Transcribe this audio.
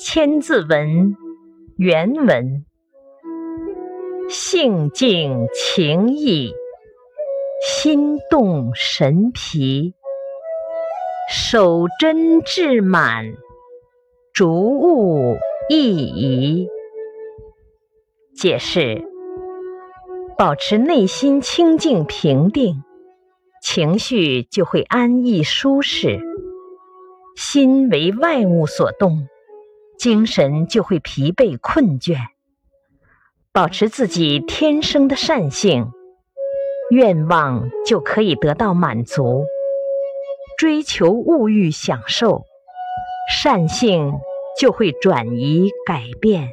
千字文》原文：性静情逸，心动神疲，守真志满，逐物意移。解释：保持内心清静平定，情绪就会安逸舒适。心为外物所动，精神就会疲惫困倦。保持自己天生的善性，愿望就可以得到满足。追求物欲享受，善性就会转移改变。